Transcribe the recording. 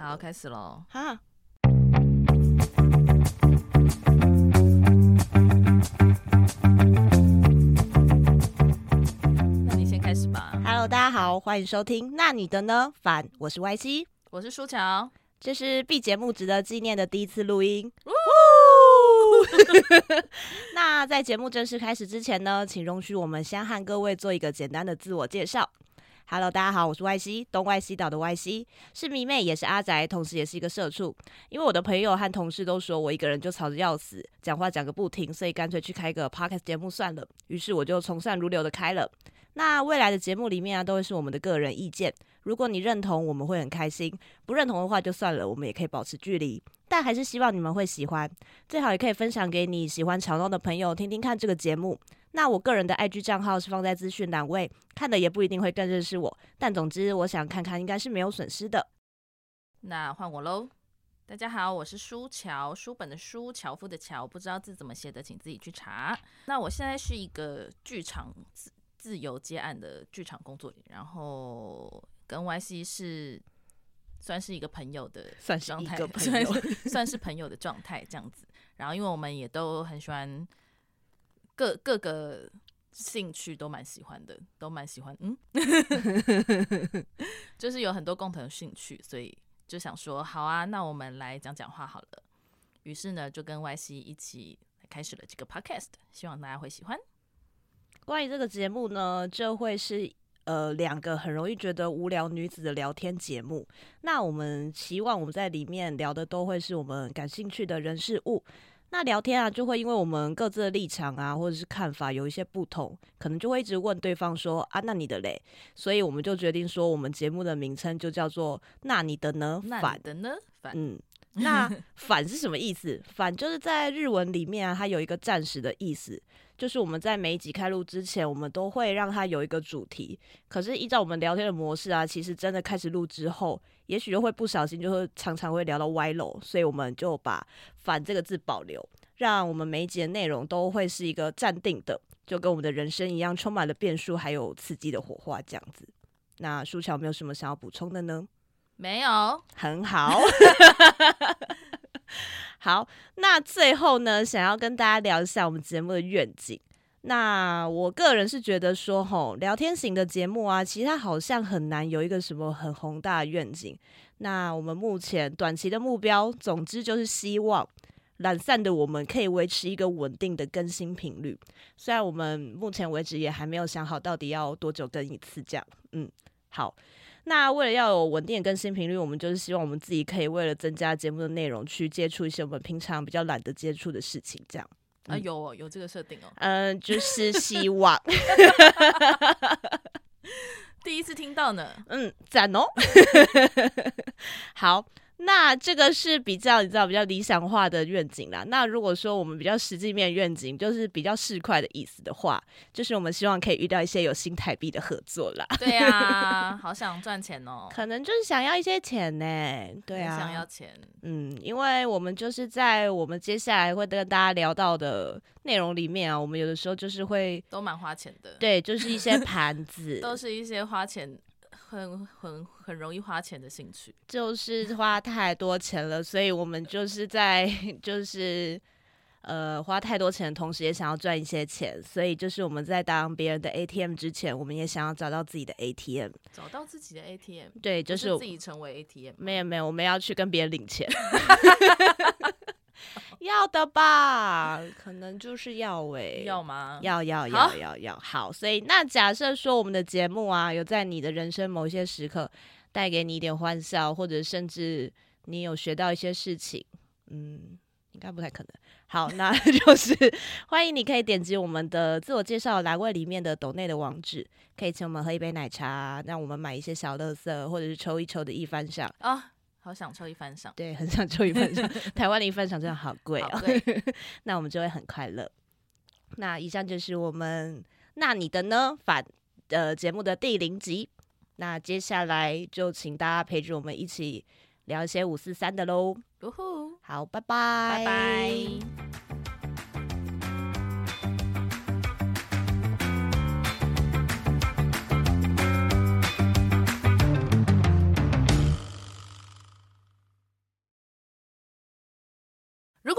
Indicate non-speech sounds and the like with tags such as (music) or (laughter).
好，开始喽。哈，那你先开始吧。Hello，大家好，欢迎收听。那你的呢？反，我是 YC，我是舒乔。这是 B 节目值得纪念的第一次录音。(laughs) 那在节目正式开始之前呢，请容许我们先和各位做一个简单的自我介绍。Hello，大家好，我是 YC，东歪西倒的 YC，是迷妹，也是阿宅，同时也是一个社畜。因为我的朋友和同事都说我一个人就吵着要死，讲话讲个不停，所以干脆去开个 Podcast 节目算了。于是我就从善如流的开了。那未来的节目里面啊，都会是我们的个人意见。如果你认同，我们会很开心；不认同的话，就算了，我们也可以保持距离。但还是希望你们会喜欢，最好也可以分享给你喜欢吵闹的朋友听听看这个节目。那我个人的 IG 账号是放在资讯栏位，看的也不一定会更认识我，但总之我想看看应该是没有损失的。那换我喽，大家好，我是书乔，书本的书，樵夫的樵，不知道字怎么写的，请自己去查。那我现在是一个剧场自自由接案的剧场工作人，然后跟 YC 是算是一个朋友的状态，算是一个朋友，(laughs) 算是朋友的状态这样子。然后因为我们也都很喜欢。各各个兴趣都蛮喜欢的，都蛮喜欢，嗯，(laughs) 就是有很多共同的兴趣，所以就想说，好啊，那我们来讲讲话好了。于是呢，就跟 YC 一起开始了这个 podcast，希望大家会喜欢。关于这个节目呢，就会是呃两个很容易觉得无聊女子的聊天节目。那我们希望我们在里面聊的都会是我们感兴趣的人事物。那聊天啊，就会因为我们各自的立场啊，或者是看法有一些不同，可能就会一直问对方说啊，那你的嘞？所以我们就决定说，我们节目的名称就叫做“那你的呢？反的呢？反，嗯，那 (laughs) 反是什么意思？反就是在日文里面啊，它有一个暂时的意思。就是我们在每一集开录之前，我们都会让它有一个主题。可是依照我们聊天的模式啊，其实真的开始录之后，也许就会不小心，就会常常会聊到歪楼，所以我们就把“反”这个字保留，让我们每一集的内容都会是一个暂定的，就跟我们的人生一样，充满了变数，还有刺激的火花这样子。那舒乔有没有什么想要补充的呢？没有，很好。(laughs) 好，那最后呢，想要跟大家聊一下我们节目的愿景。那我个人是觉得说，吼，聊天型的节目啊，其实它好像很难有一个什么很宏大的愿景。那我们目前短期的目标，总之就是希望懒散的我们可以维持一个稳定的更新频率。虽然我们目前为止也还没有想好到底要多久更一次，这样。嗯，好。那为了要有稳定的更新频率，我们就是希望我们自己可以为了增加节目的内容，去接触一些我们平常比较懒得接触的事情，这样。啊，有哦有这个设定哦。嗯，就 (laughs) 是希望。第一次听到呢。嗯，赞哦。(laughs) 好。那这个是比较你知道比较理想化的愿景啦。那如果说我们比较实际面愿景，就是比较市侩的意思的话，就是我们希望可以遇到一些有新台币的合作啦。对啊，(laughs) 好想赚钱哦。可能就是想要一些钱呢。对啊，想要钱。嗯，因为我们就是在我们接下来会跟大家聊到的内容里面啊，我们有的时候就是会都蛮花钱的。对，就是一些盘子，(laughs) 都是一些花钱。很很很容易花钱的兴趣，就是花太多钱了，所以我们就是在 (laughs) 就是呃花太多钱的同时，也想要赚一些钱，所以就是我们在当别人的 ATM 之前，我们也想要找到自己的 ATM，找到自己的 ATM，对，就是自己成为 ATM，没有没有，我们要去跟别人领钱。(laughs) 要的吧，可能就是要诶、欸，要吗？要要要要要，好，所以那假设说我们的节目啊，有在你的人生某些时刻带给你一点欢笑，或者甚至你有学到一些事情，嗯，应该不太可能。好，那 (laughs) 就是欢迎你可以点击我们的自我介绍栏位里面的抖内的网址，可以请我们喝一杯奶茶，让我们买一些小乐色，或者是抽一抽的一番赏啊。好想抽一番赏，对，很想抽一番赏。(laughs) 台湾的一番赏真的好贵哦，(laughs) 那我们就会很快乐。那以上就是我们那你的呢反的节目的第零集。那接下来就请大家陪着我们一起聊一些五四三的喽。好，拜拜，拜拜。